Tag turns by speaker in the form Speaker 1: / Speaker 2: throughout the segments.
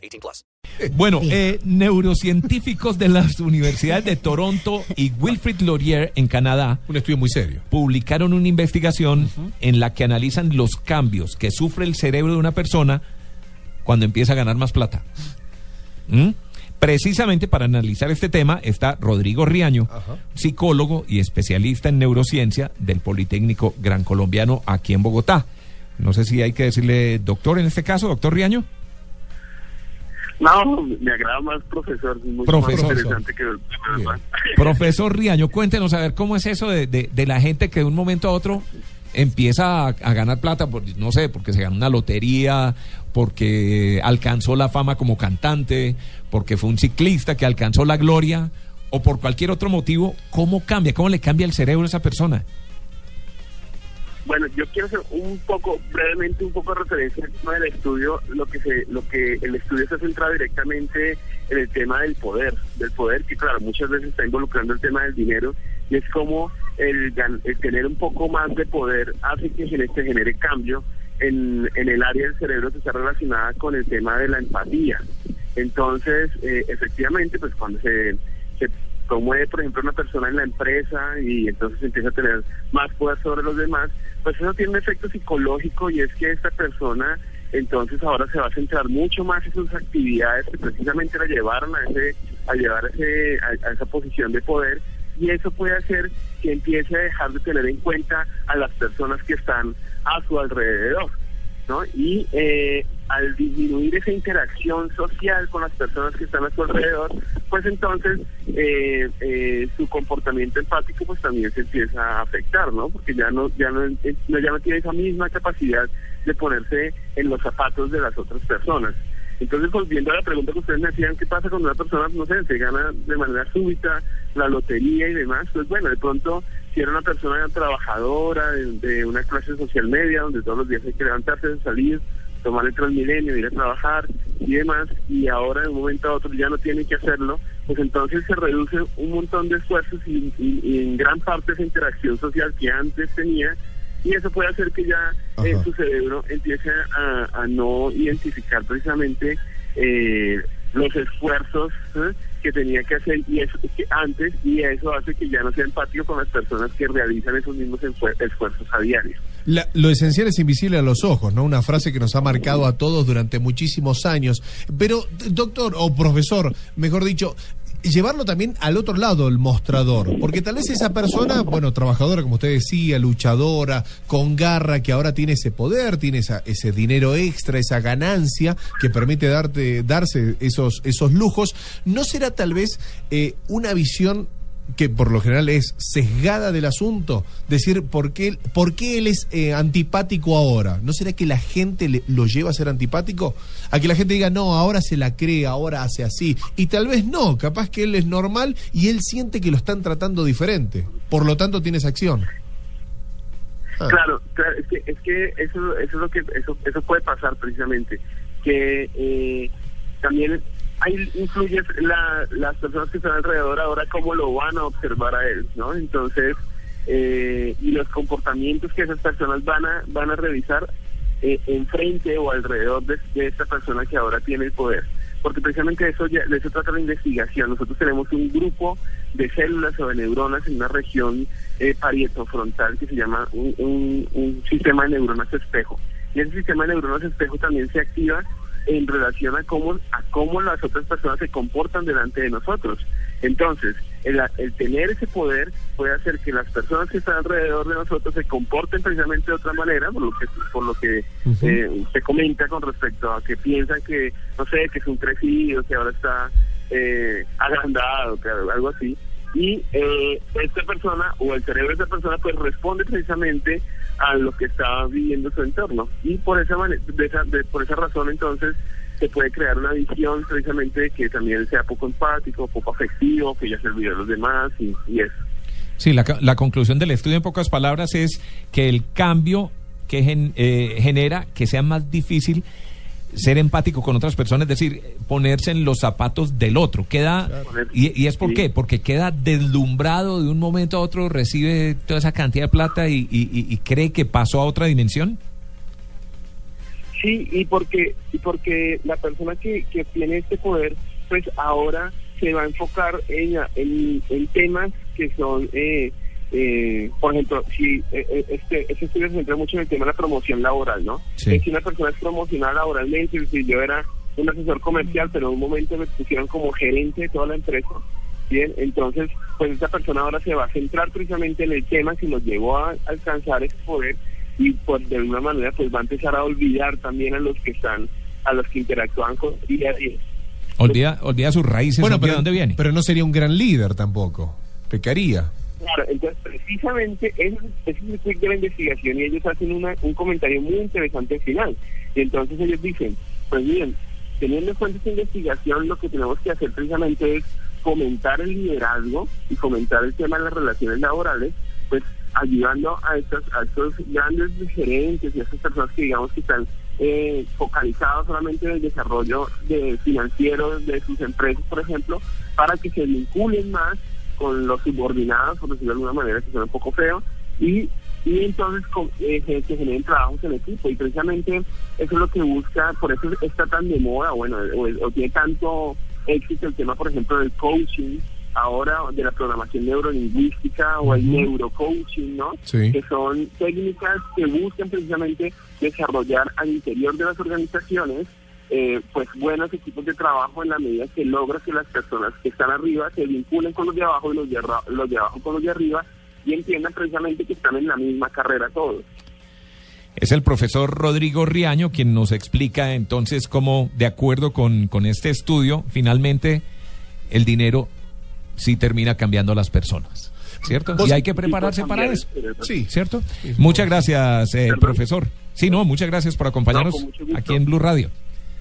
Speaker 1: 18 plus.
Speaker 2: Bueno, eh, neurocientíficos de las universidades de Toronto y Wilfrid Laurier en Canadá
Speaker 3: Un estudio muy serio.
Speaker 2: publicaron una investigación en la que analizan los cambios que sufre el cerebro de una persona cuando empieza a ganar más plata. ¿Mm? Precisamente para analizar este tema está Rodrigo Riaño, psicólogo y especialista en neurociencia del Politécnico Gran Colombiano aquí en Bogotá. No sé si hay que decirle doctor en este caso, doctor Riaño.
Speaker 4: No, me agrada más profesor, es mucho
Speaker 2: Profesor.
Speaker 4: más interesante que verdad.
Speaker 2: Profesor Riaño, cuéntenos a ver cómo es eso de, de- de la gente que de un momento a otro empieza a, a ganar plata, por, no sé, porque se ganó una lotería, porque alcanzó la fama como cantante, porque fue un ciclista que alcanzó la gloria, o por cualquier otro motivo, ¿cómo cambia? ¿Cómo le cambia el cerebro a esa persona?
Speaker 4: Bueno, yo quiero hacer un poco, brevemente, un poco de referencia al tema del estudio, lo que se, lo que el estudio se centra directamente en el tema del poder, del poder que claro, muchas veces está involucrando el tema del dinero, y es como el, el tener un poco más de poder hace que se genere cambio en, en el área del cerebro que está relacionada con el tema de la empatía. Entonces, eh, efectivamente, pues cuando se promueve, por ejemplo, una persona en la empresa y entonces empieza a tener más poder sobre los demás, pues eso tiene un efecto psicológico y es que esta persona entonces ahora se va a centrar mucho más en sus actividades que precisamente la llevaron a ese a llevar ese, a esa posición de poder y eso puede hacer que empiece a dejar de tener en cuenta a las personas que están a su alrededor. ¿No? Y eh, al disminuir esa interacción social con las personas que están a su alrededor, pues entonces eh, eh, su comportamiento empático pues también se empieza a afectar, ¿no? Porque ya no, ya eh, no- ya no tiene esa misma capacidad de ponerse en los zapatos de las otras personas. Entonces, volviendo a la pregunta que ustedes me hacían, ¿qué pasa cuando una persona, no sé, se gana de manera súbita la lotería y demás? Pues bueno, de pronto, si era una persona trabajadora de, de una clase social media, donde todos los días hay que levantarse, salir, tomar el Transmilenio, ir a trabajar y demás, y ahora de un momento a otro ya no tiene que hacerlo, pues entonces se reduce un montón de esfuerzos y, y- y en gran parte esa interacción social que antes tenía, y eso puede hacer que ya eh, su cerebro empiece a, a no identificar precisamente eh, los esfuerzos que tenía que hacer y eso que antes y eso hace que ya no sea empático con las personas que realizan esos mismos esfuer- esfuerzos a diario.
Speaker 3: La- lo esencial es invisible a los ojos, ¿no? Una frase que nos ha marcado a todos durante muchísimos años. Pero, doctor o profesor, mejor dicho, llevarlo también al otro lado, el mostrador. Porque tal vez esa persona, bueno, trabajadora, como usted decía, luchadora, con garra, que ahora tiene ese poder, tiene esa- ese dinero extra, esa ganancia que permite darte, darse esos, esos lujos, ¿no será tal vez eh, una visión que por lo general es sesgada del asunto, decir por qué, por qué él es eh, antipático ahora. ¿No será que la gente le- lo lleva a ser antipático? A que la gente diga, no, ahora se la cree, ahora hace así. Y tal vez no, capaz que él es normal y él siente que lo están tratando diferente. Por lo tanto, tiene esa acción. Ah.
Speaker 4: Claro, es que, es que eso, eso es lo que eso, eso puede pasar precisamente, que eh, también ahí influye la, las personas que están alrededor ahora cómo lo van a observar a él, ¿no? Entonces, eh, y los comportamientos que esas personas van a van a revisar eh, enfrente o alrededor de, de esta persona que ahora tiene el poder. Porque precisamente eso ya, de eso trata la investigación. Nosotros tenemos un grupo de células o de neuronas en una región eh, parietofrontal que se llama un, un- un sistema de neuronas espejo. Y ese sistema de neuronas espejo también se activa en relación a cómo, a cómo las otras personas se comportan delante de nosotros. Entonces, el, el tener ese poder puede hacer que las personas que están alrededor de nosotros se comporten precisamente de otra manera, por lo que, por lo que eh, se comenta con respecto a que piensan que, no sé, que es un crecido, que ahora está eh, agrandado, que algo así. Y eh, esta persona o el cerebro de esta persona pues responde precisamente a lo que está viviendo su entorno. Y por esa, de esa, de- por esa razón entonces se puede crear una visión precisamente de que también sea poco empático, poco afectivo, que ya se olvidó de los demás y, y eso.
Speaker 2: Sí, la, la conclusión del estudio en pocas palabras es que el cambio que gen- eh, genera que sea más difícil ser empático con otras personas, es decir, ponerse en los zapatos del otro. Queda y, y es por
Speaker 4: Sí.
Speaker 2: qué, porque queda deslumbrado de un momento a otro, recibe toda esa cantidad de plata y, y- y- y cree que pasó a otra dimensión.
Speaker 4: Sí, y porque, y porque la persona que, que tiene este poder, pues ahora se va a enfocar en, en, en temas que son, eh, eh, por ejemplo, si eh, eh, este, este estudio se centra mucho en el tema de la promoción laboral, ¿no?
Speaker 2: Sí.
Speaker 4: Eh, Si una persona es promocionada laboralmente, decir, yo era un asesor comercial, pero en un momento me pusieron como gerente de toda la empresa, Bien, entonces, pues esta persona ahora se va a centrar precisamente en el tema que nos llevó a alcanzar ese poder y pues de alguna manera pues va a empezar a olvidar también a los que están, a los que interactúan con día a día.
Speaker 2: Olvida, olvida sus raíces, olvida
Speaker 3: pero,
Speaker 2: de dónde viene.
Speaker 3: pero no sería un gran líder tampoco. Pecaría.
Speaker 4: Entonces precisamente ese, es el quick de la investigación y ellos hacen una, un comentario muy interesante al final. Y entonces ellos dicen, pues bien, teniendo en cuenta esta investigación, lo que tenemos que hacer precisamente es fomentar el liderazgo y fomentar el tema de las relaciones laborales, pues ayudando a estos, a estos grandes gerentes y a estas personas que digamos que están eh, focalizados solamente en el desarrollo de financiero de sus empresas, por ejemplo, para que se vinculen más con los subordinados, por decirlo de alguna manera, que suena un poco feo, y, y entonces con, eh, se generen trabajos en equipo. Y precisamente eso es lo que busca, por eso está tan de moda, bueno, o, o tiene tanto éxito el tema, por ejemplo, del coaching, ahora de la programación neurolingüística o el neurocoaching, ¿no?
Speaker 3: Sí.
Speaker 4: Que son técnicas que buscan precisamente desarrollar al interior de las organizaciones eh, pues buenos equipos de trabajo en la medida que logra que las personas que están arriba se vinculen con los de abajo y los de, arra- los de abajo con los de arriba y entiendan precisamente que están en la misma carrera todos.
Speaker 2: Es el profesor Rodrigo Riaño quien nos explica entonces cómo, de acuerdo con, con este estudio, finalmente el dinero sí termina cambiando a las personas. ¿Cierto? Y hay que prepararse para eso.
Speaker 3: Sí.
Speaker 2: ¿Cierto? Muchas gracias, eh, profesor. Sí, no, muchas gracias por acompañarnos aquí en Blue Radio.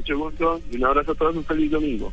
Speaker 4: Mucho gusto y un abrazo a todos, un feliz domingo.